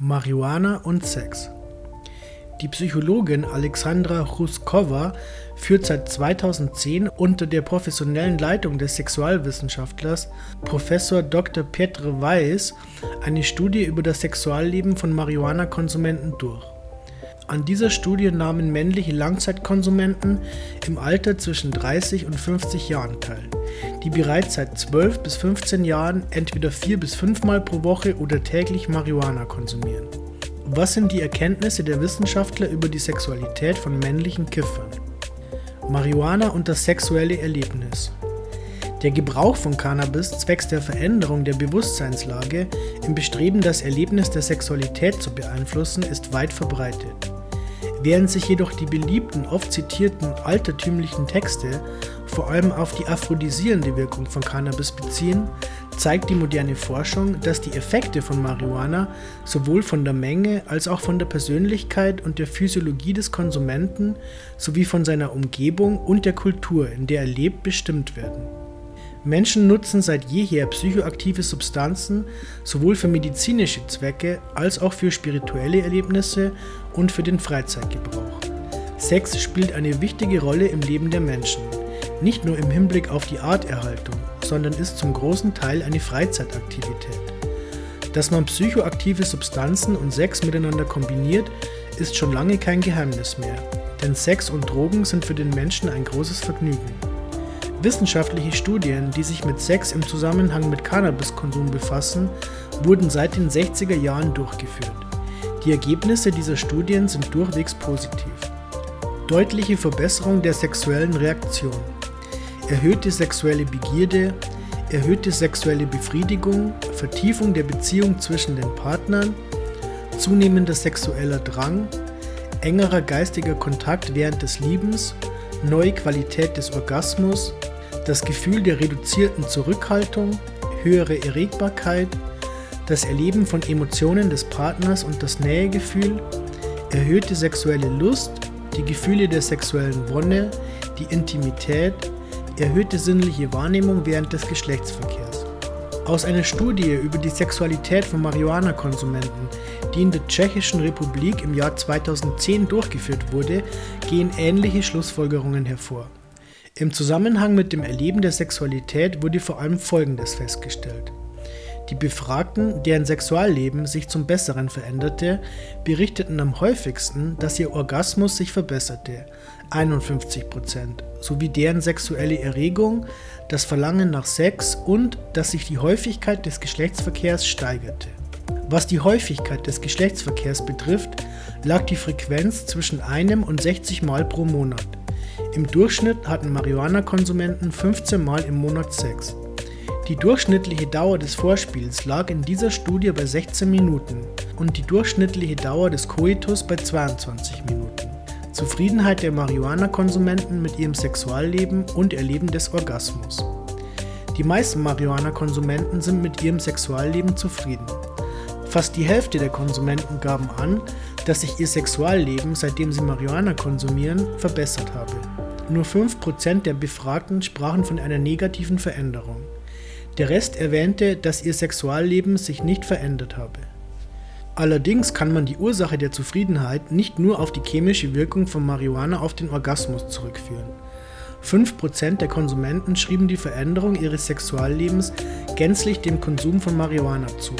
Marihuana und Sex. Die Psychologin Alexandra Ruskova führt seit 2010 unter der professionellen Leitung des Sexualwissenschaftlers Prof. Dr. Petr Weiss eine Studie über das Sexualleben von Marihuana-Konsumenten durch. An dieser Studie nahmen männliche Langzeitkonsumenten im Alter zwischen 30 und 50 Jahren teil, die bereits seit 12 bis 15 Jahren entweder vier bis fünfmal pro Woche oder täglich Marihuana konsumieren. Was sind die Erkenntnisse der Wissenschaftler über die Sexualität von männlichen Kiffern? Marihuana und das sexuelle Erlebnis. Der Gebrauch von Cannabis zwecks der Veränderung der Bewusstseinslage im Bestreben, das Erlebnis der Sexualität zu beeinflussen, ist weit verbreitet. Während sich jedoch die beliebten, oft zitierten altertümlichen Texte vor allem auf die aphrodisierende Wirkung von Cannabis beziehen, zeigt die moderne Forschung, dass die Effekte von Marihuana sowohl von der Menge als auch von der Persönlichkeit und der Physiologie des Konsumenten sowie von seiner Umgebung und der Kultur, in der er lebt, bestimmt werden. Menschen nutzen seit jeher psychoaktive Substanzen sowohl für medizinische Zwecke als auch für spirituelle Erlebnisse und für den Freizeitgebrauch. Sex spielt eine wichtige Rolle im Leben der Menschen, nicht nur im Hinblick auf die Arterhaltung, sondern ist zum großen Teil eine Freizeitaktivität. Dass man psychoaktive Substanzen und Sex miteinander kombiniert, ist schon lange kein Geheimnis mehr, denn Sex und Drogen sind für den Menschen ein großes Vergnügen. Wissenschaftliche Studien, die sich mit Sex im Zusammenhang mit Cannabiskonsum befassen, wurden seit den 60er Jahren durchgeführt. Die Ergebnisse dieser Studien sind durchwegs positiv. Deutliche Verbesserung der sexuellen Reaktion, erhöhte sexuelle Begierde, erhöhte sexuelle Befriedigung, Vertiefung der Beziehung zwischen den Partnern, zunehmender sexueller Drang, engerer geistiger Kontakt während des Liebens, neue Qualität des Orgasmus, das Gefühl der reduzierten Zurückhaltung, höhere Erregbarkeit, das Erleben von Emotionen des Partners und das Nähegefühl, erhöhte sexuelle Lust, die Gefühle der sexuellen Wonne, die Intimität, erhöhte sinnliche Wahrnehmung während des Geschlechtsverkehrs. Aus einer Studie über die Sexualität von Marihuana-Konsumenten, die in der Tschechischen Republik im Jahr 2010 durchgeführt wurde, gehen ähnliche Schlussfolgerungen hervor. Im Zusammenhang mit dem Erleben der Sexualität wurde vor allem Folgendes festgestellt. Die Befragten, deren Sexualleben sich zum Besseren veränderte, berichteten am häufigsten, dass ihr Orgasmus sich verbesserte, 51%, sowie deren sexuelle Erregung, das Verlangen nach Sex und dass sich die Häufigkeit des Geschlechtsverkehrs steigerte. Was die Häufigkeit des Geschlechtsverkehrs betrifft, lag die Frequenz zwischen einem und 60 Mal pro Monat. Im Durchschnitt hatten Marihuana-Konsumenten 15 Mal im Monat Sex. Die durchschnittliche Dauer des Vorspiels lag in dieser Studie bei 16 Minuten und die durchschnittliche Dauer des Koitus bei 22 Minuten. Zufriedenheit der Marihuana-Konsumenten mit ihrem Sexualleben und Erleben des Orgasmus. Die meisten Marihuana-Konsumenten sind mit ihrem Sexualleben zufrieden. Fast die Hälfte der Konsumenten gaben an, dass sich ihr Sexualleben, seitdem sie Marihuana konsumieren, verbessert habe. Nur 5% der Befragten sprachen von einer negativen Veränderung. Der Rest erwähnte, dass ihr Sexualleben sich nicht verändert habe. Allerdings kann man die Ursache der Zufriedenheit nicht nur auf die chemische Wirkung von Marihuana auf den Orgasmus zurückführen. 5% der Konsumenten schrieben die Veränderung ihres Sexuallebens gänzlich dem Konsum von Marihuana zu.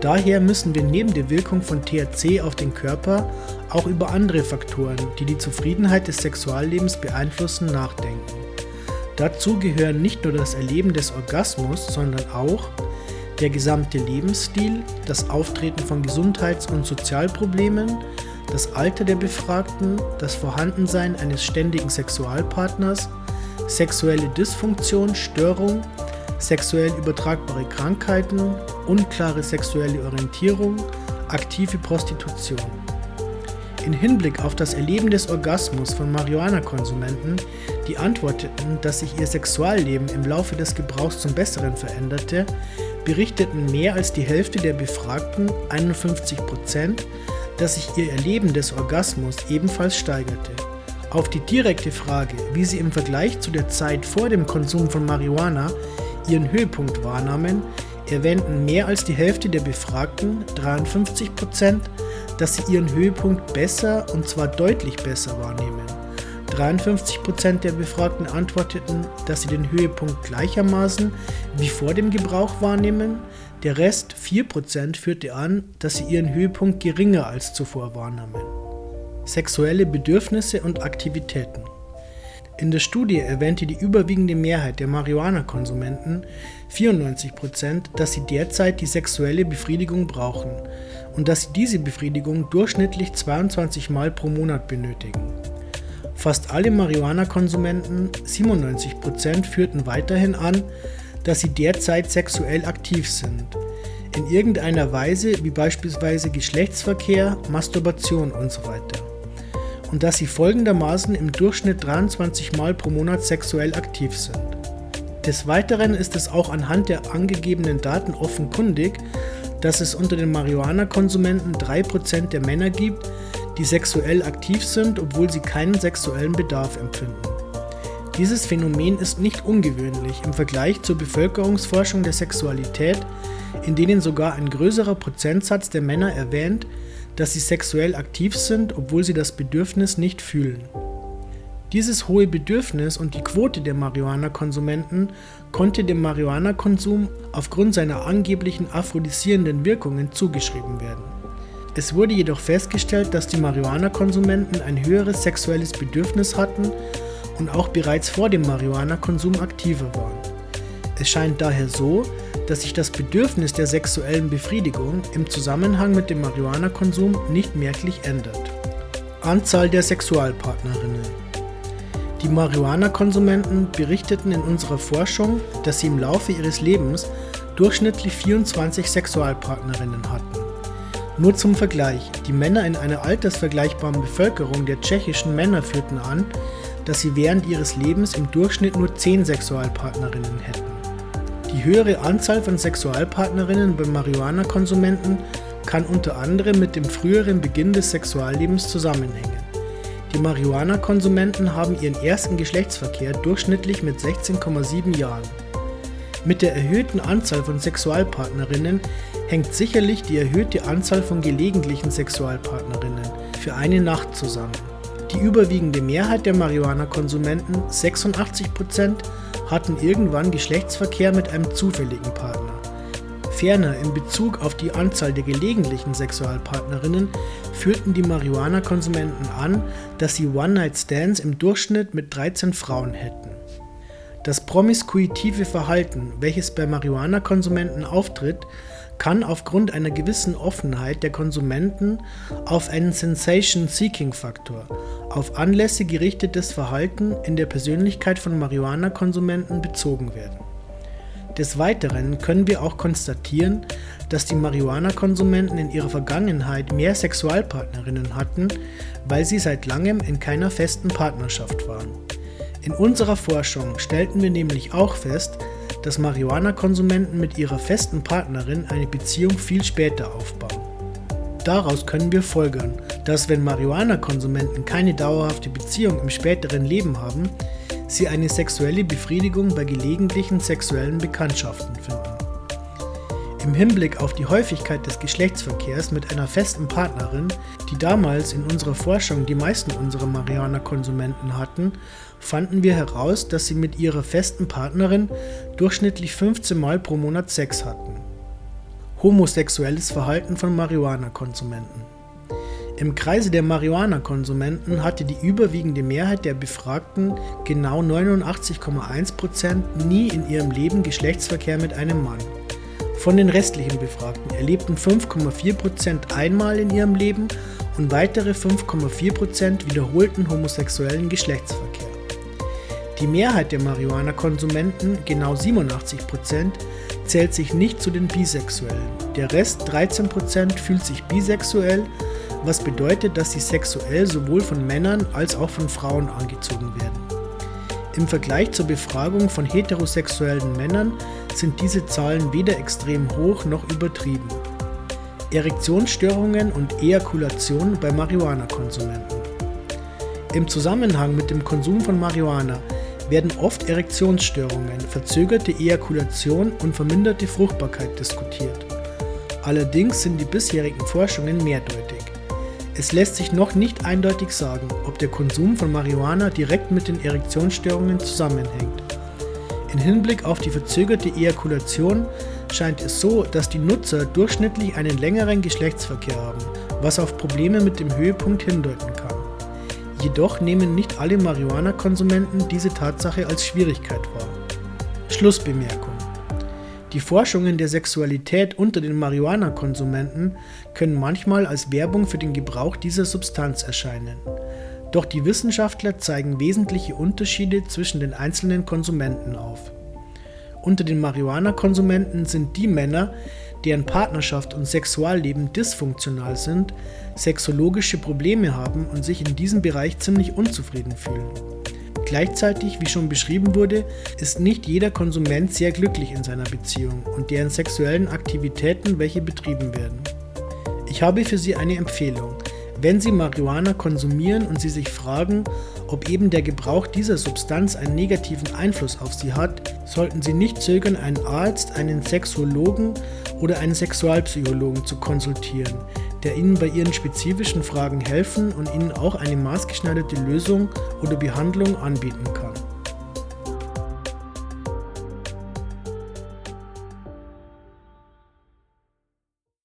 Daher müssen wir neben der Wirkung von THC auf den Körper auch über andere Faktoren, die die Zufriedenheit des Sexuallebens beeinflussen, nachdenken. Dazu gehören nicht nur das Erleben des Orgasmus, sondern auch der gesamte Lebensstil, das Auftreten von Gesundheits- und Sozialproblemen, das Alter der Befragten, das Vorhandensein eines ständigen Sexualpartners, sexuelle Dysfunktion, Störung, sexuell übertragbare Krankheiten, unklare sexuelle Orientierung, aktive Prostitution. In Hinblick auf das Erleben des Orgasmus von Marihuana-Konsumenten, die antworteten, dass sich ihr Sexualleben im Laufe des Gebrauchs zum Besseren veränderte, berichteten mehr als die Hälfte der Befragten, 51 Prozent, dass sich ihr Erleben des Orgasmus ebenfalls steigerte. Auf die direkte Frage, wie sie im Vergleich zu der Zeit vor dem Konsum von Marihuana ihren Höhepunkt wahrnahmen, erwähnten mehr als die Hälfte der Befragten, 53 Prozent, dass sie ihren Höhepunkt besser und zwar deutlich besser wahrnehmen. 53 Prozent der Befragten antworteten, dass sie den Höhepunkt gleichermaßen wie vor dem Gebrauch wahrnehmen. Der Rest, 4 Prozent, führte an, dass sie ihren Höhepunkt geringer als zuvor wahrnahmen. Sexuelle Bedürfnisse und Aktivitäten. In der Studie erwähnte die überwiegende Mehrheit der Marihuana-Konsumenten, 94%, dass sie derzeit die sexuelle Befriedigung brauchen und dass sie diese Befriedigung durchschnittlich 22 Mal pro Monat benötigen. Fast alle Marihuana-Konsumenten, 97%, führten weiterhin an, dass sie derzeit sexuell aktiv sind. In irgendeiner Weise, wie beispielsweise Geschlechtsverkehr, Masturbation usw. So und dass sie folgendermaßen im Durchschnitt 23 Mal pro Monat sexuell aktiv sind. Des Weiteren ist es auch anhand der angegebenen Daten offenkundig, dass es unter den Marihuana-Konsumenten 3% der Männer gibt, die sexuell aktiv sind, obwohl sie keinen sexuellen Bedarf empfinden. Dieses Phänomen ist nicht ungewöhnlich im Vergleich zur Bevölkerungsforschung der Sexualität, in denen sogar ein größerer Prozentsatz der Männer erwähnt, dass sie sexuell aktiv sind, obwohl sie das Bedürfnis nicht fühlen. Dieses hohe Bedürfnis und die Quote der Marihuana-Konsumenten konnte dem Marihuana-Konsum aufgrund seiner angeblichen aphrodisierenden Wirkungen zugeschrieben werden. Es wurde jedoch festgestellt, dass die Marihuana-Konsumenten ein höheres sexuelles Bedürfnis hatten und auch bereits vor dem Marihuana-Konsum aktiver waren. Es scheint daher so, dass sich das Bedürfnis der sexuellen Befriedigung im Zusammenhang mit dem Marihuana-Konsum nicht merklich ändert. Anzahl der Sexualpartnerinnen Die Marihuana-Konsumenten berichteten in unserer Forschung, dass sie im Laufe ihres Lebens durchschnittlich 24 Sexualpartnerinnen hatten. Nur zum Vergleich, die Männer in einer altersvergleichbaren Bevölkerung der tschechischen Männer führten an, dass sie während ihres Lebens im Durchschnitt nur 10 Sexualpartnerinnen hätten. Die höhere Anzahl von Sexualpartnerinnen bei Marihuana-Konsumenten kann unter anderem mit dem früheren Beginn des Sexuallebens zusammenhängen. Die Marihuana-Konsumenten haben ihren ersten Geschlechtsverkehr durchschnittlich mit 16,7 Jahren. Mit der erhöhten Anzahl von Sexualpartnerinnen hängt sicherlich die erhöhte Anzahl von gelegentlichen Sexualpartnerinnen für eine Nacht zusammen. Die überwiegende Mehrheit der Marihuana-Konsumenten, 86%, hatten irgendwann Geschlechtsverkehr mit einem zufälligen Partner. Ferner in Bezug auf die Anzahl der gelegentlichen Sexualpartnerinnen führten die Marihuana-Konsumenten an, dass sie One-Night-Stands im Durchschnitt mit 13 Frauen hätten. Das promiskuitive Verhalten, welches bei Marihuana-Konsumenten auftritt, kann aufgrund einer gewissen Offenheit der Konsumenten auf einen Sensation-Seeking-Faktor, auf Anlässe gerichtetes Verhalten in der Persönlichkeit von Marihuana-Konsumenten bezogen werden. Des Weiteren können wir auch konstatieren, dass die Marihuana-Konsumenten in ihrer Vergangenheit mehr Sexualpartnerinnen hatten, weil sie seit langem in keiner festen Partnerschaft waren. In unserer Forschung stellten wir nämlich auch fest, dass Marihuana-Konsumenten mit ihrer festen Partnerin eine Beziehung viel später aufbauen. Daraus können wir folgern, dass wenn Marihuana-Konsumenten keine dauerhafte Beziehung im späteren Leben haben, sie eine sexuelle Befriedigung bei gelegentlichen sexuellen Bekanntschaften finden. Im Hinblick auf die Häufigkeit des Geschlechtsverkehrs mit einer festen Partnerin, die damals in unserer Forschung die meisten unserer Marihuana-Konsumenten hatten, fanden wir heraus, dass sie mit ihrer festen Partnerin durchschnittlich 15 Mal pro Monat Sex hatten. Homosexuelles Verhalten von Marihuana-Konsumenten. Im Kreise der Marihuana-Konsumenten hatte die überwiegende Mehrheit der Befragten, genau 89,1%, nie in ihrem Leben Geschlechtsverkehr mit einem Mann. Von den restlichen Befragten erlebten 5,4% einmal in ihrem Leben und weitere 5,4% wiederholten homosexuellen Geschlechtsverkehr. Die Mehrheit der Marihuana-Konsumenten, genau 87%, zählt sich nicht zu den Bisexuellen. Der Rest, 13%, fühlt sich bisexuell, was bedeutet, dass sie sexuell sowohl von Männern als auch von Frauen angezogen werden. Im Vergleich zur Befragung von heterosexuellen Männern sind diese Zahlen weder extrem hoch noch übertrieben. Erektionsstörungen und Ejakulation bei Marihuana-Konsumenten. Im Zusammenhang mit dem Konsum von Marihuana werden oft Erektionsstörungen, verzögerte Ejakulation und verminderte Fruchtbarkeit diskutiert. Allerdings sind die bisherigen Forschungen mehrdeutig. Es lässt sich noch nicht eindeutig sagen, ob der Konsum von Marihuana direkt mit den Erektionsstörungen zusammenhängt. In Hinblick auf die verzögerte Ejakulation scheint es so, dass die Nutzer durchschnittlich einen längeren Geschlechtsverkehr haben, was auf Probleme mit dem Höhepunkt hindeuten kann. Jedoch nehmen nicht alle Marihuana-Konsumenten diese Tatsache als Schwierigkeit wahr. Schlussbemerkung. Die Forschungen der Sexualität unter den Marihuana-Konsumenten können manchmal als Werbung für den Gebrauch dieser Substanz erscheinen. Doch die Wissenschaftler zeigen wesentliche Unterschiede zwischen den einzelnen Konsumenten auf. Unter den Marihuana-Konsumenten sind die Männer, deren Partnerschaft und Sexualleben dysfunktional sind, sexologische Probleme haben und sich in diesem Bereich ziemlich unzufrieden fühlen. Gleichzeitig, wie schon beschrieben wurde, ist nicht jeder Konsument sehr glücklich in seiner Beziehung und deren sexuellen Aktivitäten, welche betrieben werden. Ich habe für Sie eine Empfehlung. Wenn Sie Marihuana konsumieren und Sie sich fragen, ob eben der Gebrauch dieser Substanz einen negativen Einfluss auf Sie hat, sollten Sie nicht zögern, einen Arzt, einen Sexologen oder einen Sexualpsychologen zu konsultieren, der Ihnen bei Ihren spezifischen Fragen helfen und Ihnen auch eine maßgeschneiderte Lösung oder Behandlung anbieten kann.